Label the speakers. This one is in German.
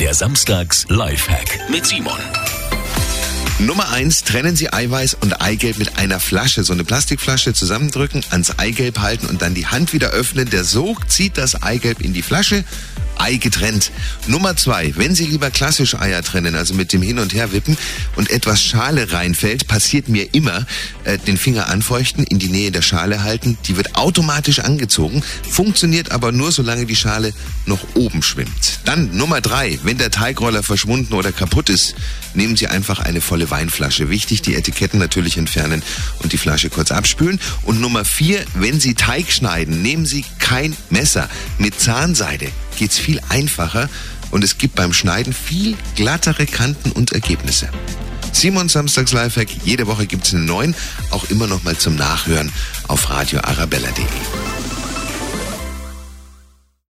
Speaker 1: Der Samstags Lifehack mit Simon.
Speaker 2: Nummer eins, trennen Sie Eiweiß und Eigelb mit einer Flasche. So eine Plastikflasche zusammendrücken, ans Eigelb halten und dann die Hand wieder öffnen. Der Sog zieht das Eigelb in die Flasche. Ei getrennt. Nummer zwei, wenn Sie lieber klassisch Eier trennen, also mit dem Hin- und Herwippen und etwas Schale reinfällt, passiert mir immer, äh, den Finger anfeuchten, in die Nähe der Schale halten, die wird automatisch angezogen, funktioniert aber nur, solange die Schale noch oben schwimmt. Dann Nummer drei, wenn der Teigroller verschwunden oder kaputt ist, nehmen Sie einfach eine volle Weinflasche. Wichtig, die Etiketten natürlich entfernen und die Flasche kurz abspülen. Und Nummer vier, wenn Sie Teig schneiden, nehmen Sie kein Messer. Mit Zahnseide geht's viel einfacher und es gibt beim Schneiden viel glattere Kanten und Ergebnisse. Simon Samstags Lifehack, jede Woche gibt's einen neuen, auch immer noch mal zum Nachhören auf radioarabella.de.